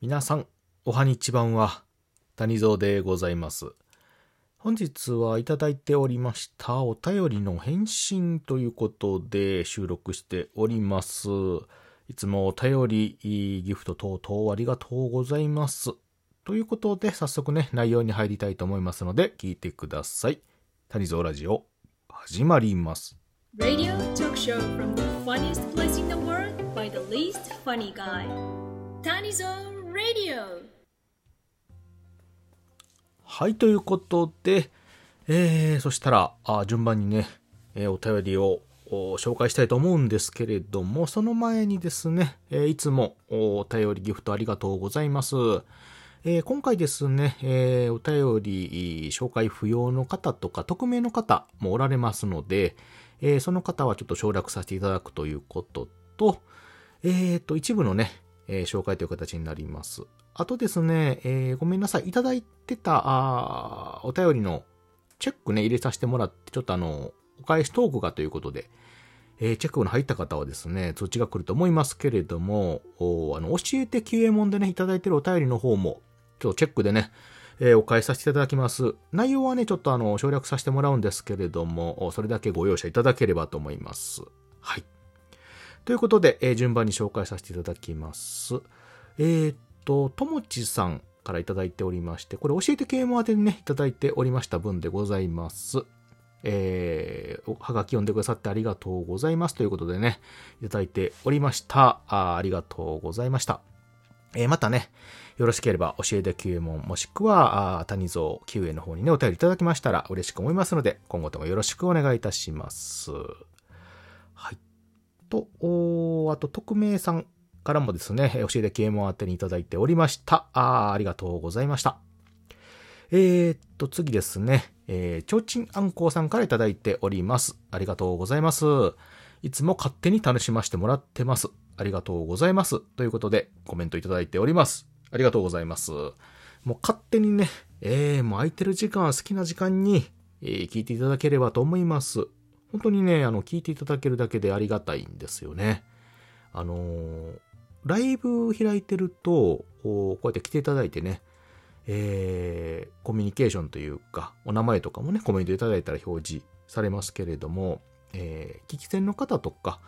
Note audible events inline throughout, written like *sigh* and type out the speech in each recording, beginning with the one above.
皆さん、おはにちばんは、谷蔵でございます。本日はいただいておりましたお便りの返信ということで収録しております。いつもお便り、ギフト等々ありがとうございます。ということで、早速ね、内容に入りたいと思いますので、聞いてください。谷蔵ラジオ、始まります。Radio talk show from the funniest place in the world by the least funny guy. Tanizo Radio. はい、ということで、えー、そしたら、あ順番にね、えーお便りを紹介したいと思うんですけれども、その前にですね、えーいつもお便りギフトありがとうございます。えー今回ですね、えーお便り紹介不要の方とか、匿名の方もおられますので、えーその方はちょっと省略させていただくということと、えーと、一部のね、えー紹介という形になります。あとですね、えーごめんなさい。いただいてた、あお便りのチェックね、入れさせてもらって、ちょっとあの、お返しトークがということで、えーチェックの入った方はですね、通知が来ると思いますけれども、おあの、教えて QA 問でね、いただいてるお便りの方も、ちょっとチェックでね、えーお返しさせていただきます。内容はね、ちょっとあの、省略させてもらうんですけれども、それだけご容赦いただければと思います。はい。ということで、えー順番に紹介させていただきます。えーっと、ともちさんからいただいておりまして、これ教えて啓蒙宛てにね、いただいておりました分でございます。えー、おはがき読んでくださってありがとうございますということでね、いただいておりました。あありがとうございました。えーまたね、よろしければ教えて QA 問もしくは、あ谷蔵 QA の方にね、お便りいただきましたら嬉しく思いますので、今後ともよろしくお願いいたします。と、あと、匿名さんからもですね、教えて QA 問宛てにいただいておりました。あーありがとうございました。えー、っと、次ですね。えー、ちょうちんあんこうさんからいただいております。ありがとうございます。いつも勝手に楽しませてもらってます。ありがとうございます。ということで、コメントいただいております。ありがとうございます。もう勝手にね、えー、もう空いてる時間、好きな時間に、えー聞いていただければと思います。本当にね、あの、聞いていただけるだけでありがたいんですよね。あのーライブ開いてると、こうやって来ていただいてね、えーコミュニケーションというか、お名前とかもね、コメントいただいたら表示されますけれども、えー聞き戦の方とか、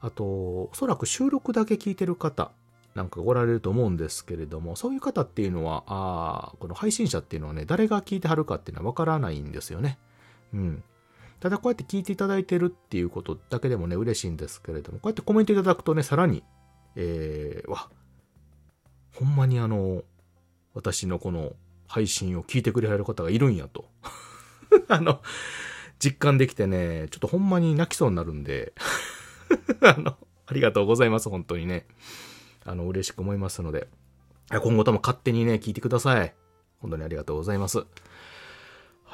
あと、おそらく収録だけ聞いてる方なんかおられると思うんですけれども、そういう方っていうのは、あーこの配信者っていうのはね、誰が聞いてはるかっていうのはわからないんですよね。うん。ただこうやって聞いていただいてるっていうことだけでもね、嬉しいんですけれども、こうやってコメントいただくとね、さらに、えー、わ、ほんまにあの、私のこの配信を聞いてくれはる方がいるんやと。*laughs* あの、実感できてね、ちょっとほんまに泣きそうになるんで、*laughs* あの、ありがとうございます、本当にね。あの、嬉しく思いますので、今後とも勝手にね、聞いてください。本当にありがとうございます。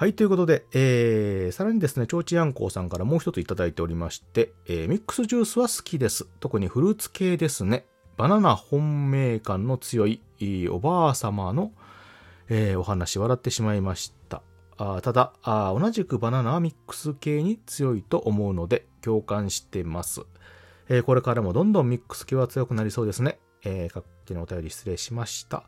はい、ということで、えー、さらにですね、ちょうちやんこうさんからもう一ついただいておりまして、えー、ミックスジュースは好きです。特にフルーツ系ですね。バナナ本命感の強いおばあ様の、えーお話笑ってしまいました。あただあ同じくバナナはミックス系に強いと思うので共感してます。えーこれからもどんどんミックス系は強くなりそうですね。えー、各地のお便り失礼しました。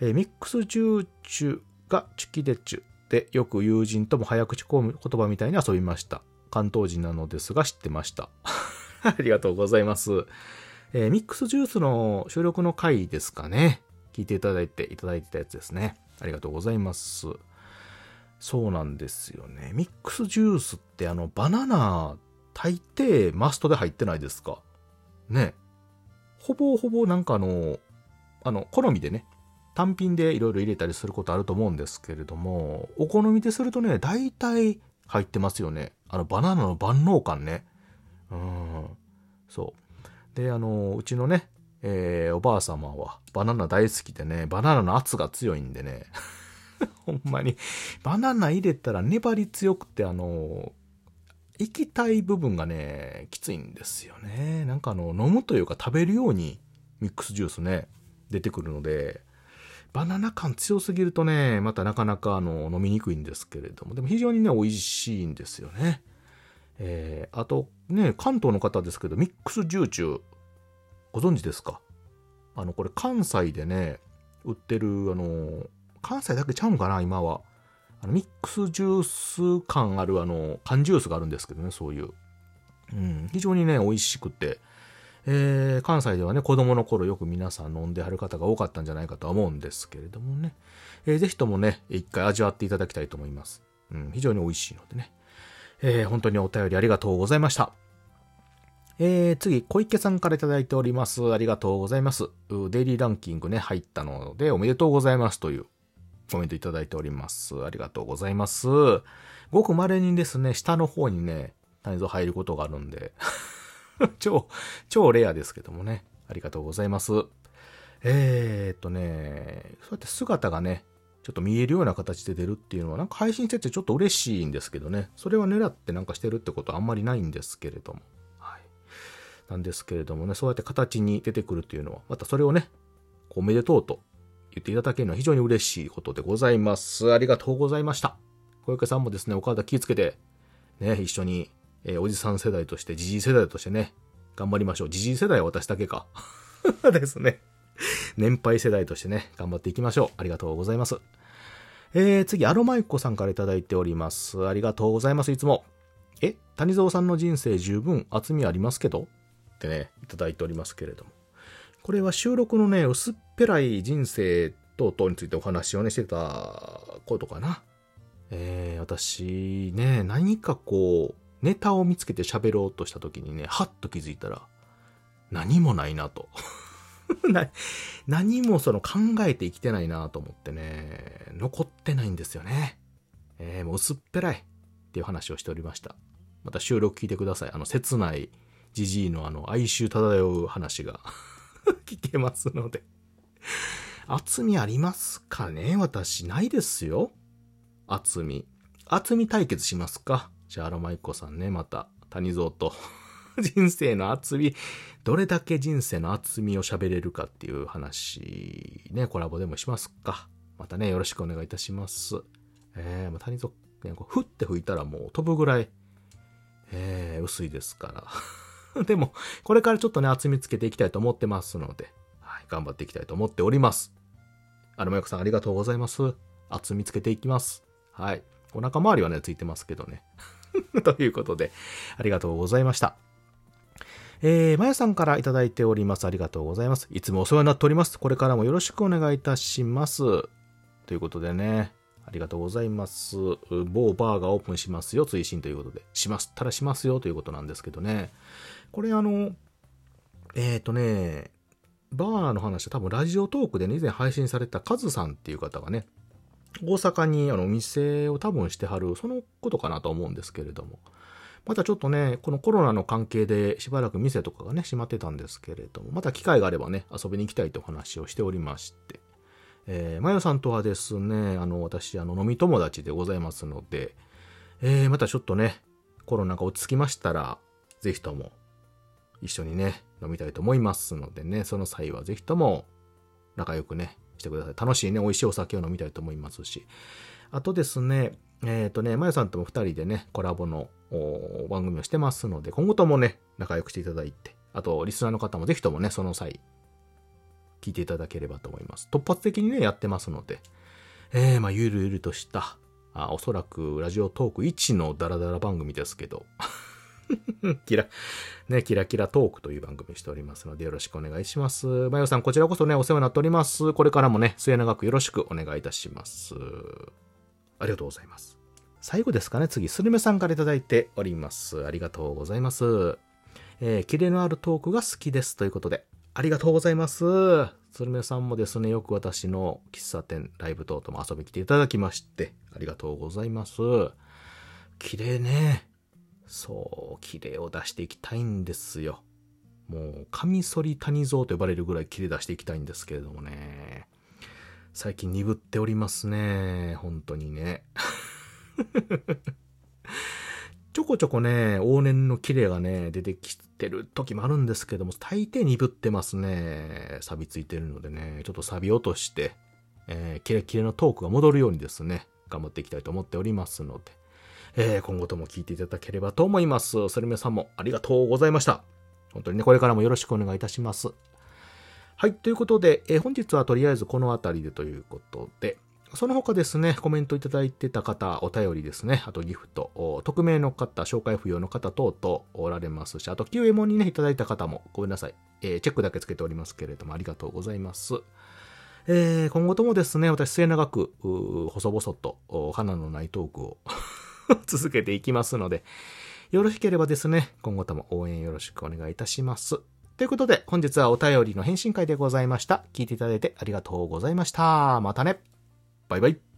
えーミックスジューチュがチュキデチュでよく友人とも早口言葉みたいに遊びました。関東人なのですが知ってました。*laughs* ありがとうございます。えーミックスジュースの収録の回ですかね。聞いていただいていただいてたやつですね。ありがとうございます。そうなんですよね。ミックスジュースってあのバナナ大抵マストで入ってないですか？ね。ほぼほぼなんかあの、あの、好みでね、単品でいろいろ入れたりすることあると思うんですけれども、お好みでするとね、大体入ってますよね。あのバナナの万能感ね。うん。そう。で、あの、うちのね、えーおばあ様はバナナ大好きでね、バナナの圧が強いんでね、*laughs* ほんまに、バナナ入れたら粘り強くて、あの、液体部分がね、きついんですよね。なんかあの、飲むというか食べるようにミックスジュースね、出てくるので、バナナ感強すぎるとね、またなかなかあの、飲みにくいんですけれども、でも非常にね、美味しいんですよね。えー、あとね、関東の方ですけど、ミックスジューチュー、ご存知ですか？あの、これ関西でね、売ってる、あの、関西だけちゃうんかな、今は。あのミックスジュース感ある、あの、缶ジュースがあるんですけどね、そういう。うん、非常にね、美味しくて、えー、関西ではね、子供の頃よく皆さん飲んではる方が多かったんじゃないかと思うんですけれどもね、えー、ぜひともね、一回味わっていただきたいと思います。うん、非常に美味しいのでね。えー、本当にお便りありがとうございました。えー、次、小池さんからいただいております。ありがとうございます。デイリーランキングね、入ったので、おめでとうございますというコメントいただいております。ありがとうございます。ごく稀にですね、下の方にね、内臓入ることがあるんで *laughs* *laughs* 超、超レアですけどもね、ありがとうございます。えー、っとね、そうやって姿がね、ちょっと見えるような形で出るっていうのは、なんか配信しててちょっと嬉しいんですけどね。それは狙ってなんかしてるってことはあんまりないんですけれども。はい。なんですけれどもね、そうやって形に出てくるっていうのは、またそれをね、おめでとうと言っていただけるのは非常に嬉しいことでございます。ありがとうございました。小池さんもですね、お体気をつけて、ね、一緒に、えー、おじさん世代として、じじい世代としてね、頑張りましょう。じじい世代は私だけか。*laughs* ですね。年配世代としてね、頑張っていきましょう。ありがとうございます。えー、次、アロマイコさんからいただいております。ありがとうございます、いつも。え、谷蔵さんの人生十分厚みありますけど？ってね、いただいておりますけれども。これは収録のね、薄っぺらい人生等々についてお話をね、してたことかな。えー、私ね、何かこう、ネタを見つけて喋ろうとした時にね、はっと気づいたら、何もないなと。*laughs* 何もその考えて生きてないなと思ってね、残ってないんですよね。えー、もう薄っぺらいっていう話をしておりました。また収録聞いてください。あの、切ないじじいのあの、哀愁漂う話が *laughs* 聞けますので厚みありますかね？私、ないですよ。厚み。厚み対決しますか？じゃあ、アロマイコさんね、また、谷蔵と *laughs* 人生の厚み、どれだけ人生の厚みを喋れるかっていう話、ね、コラボでもしますか。またね、よろしくお願いいたします。えー、谷蔵、ね、こうふって吹いたらもう飛ぶぐらい、えー、薄いですから。*laughs* でも、これからちょっとね、厚みつけていきたいと思ってますので、はい、頑張っていきたいと思っております。あの、まよこさんありがとうございます。厚みつけていきます。はい。お腹周りはね、ついてますけどね。*laughs* ということで、ありがとうございました。えー、まやさんからいただいております。ありがとうございます。いつもお世話になっております。これからもよろしくお願いいたします。ということでね、ありがとうございます。某バーがオープンしますよ、追伸ということで。しますったらしますよということなんですけどね。これあの、えっ、ー、とね、バーの話は多分ラジオトークでね、以前配信されたカズさんっていう方がね、大阪にあのお店を多分してはる、そのことかなと思うんですけれども。またちょっとね、このコロナの関係でしばらく店とかがね、閉まってたんですけれども、また機会があればね、遊びに行きたいとお話をしておりまして、えー、まよさんとはですね、あの、私、あの、飲み友達でございますので、えー、またちょっとね、コロナが落ち着きましたら、ぜひとも、一緒にね、飲みたいと思いますのでね、その際はぜひとも、仲良くね、してください。楽しいね、美味しいお酒を飲みたいと思いますし、あとですね、えっ、ー、とね、まよさんとも二人でね、コラボの番組をしてますので、今後ともね、仲良くしていただいて、あと、リスナーの方もぜひともね、その際、聞いていただければと思います。突発的にね、やってますので、えー、まあ、ゆるゆるとした、あおそらくラジオトーク1のダラダラ番組ですけど、*laughs* キラ、ね、キラキラトークという番組しておりますのでよろしくお願いします。まよさん、こちらこそね、お世話になっております。これからもね、末永くよろしくお願いいたします。ありがとうございます。最後ですかね、次、スルメさんから頂いております。ありがとうございます。えー、キレのあるトークが好きですということで、ありがとうございます。スルメさんもですね、よく私の喫茶店、ライブ等々も遊びに来ていただきまして、ありがとうございます。綺麗ね。そう、綺麗を出していきたいんですよ。もう、カミソリ谷蔵と呼ばれるぐらい綺麗出していきたいんですけれどもね。最近鈍っておりますね。本当にね。*laughs* ちょこちょこね、往年の綺麗がね、出てきてる時もあるんですけども、大抵鈍ってますね。錆びついてるのでね、ちょっと錆び落として、えー、キレキレのトークが戻るようにですね、頑張っていきたいと思っておりますので、えー、今後とも聞いていただければと思います。それ皆さんもありがとうございました。本当にね、これからもよろしくお願いいたします。はい。ということで、えー本日はとりあえずこの辺りでということで、その他ですね、コメントいただいてた方、お便りですね、あとギフト、匿名の方、紹介不要の方等々おられますし、あと QA モンにね、いただいた方もごめんなさい。えーチェックだけつけておりますけれども、ありがとうございます。えー今後ともですね、私末永く、細々と、花のないトークを *laughs* 続けていきますので、よろしければですね、今後とも応援よろしくお願いいたします。ということで、本日はお便りの返信会でございました。聞いていただいてありがとうございました。またね。バイバイ。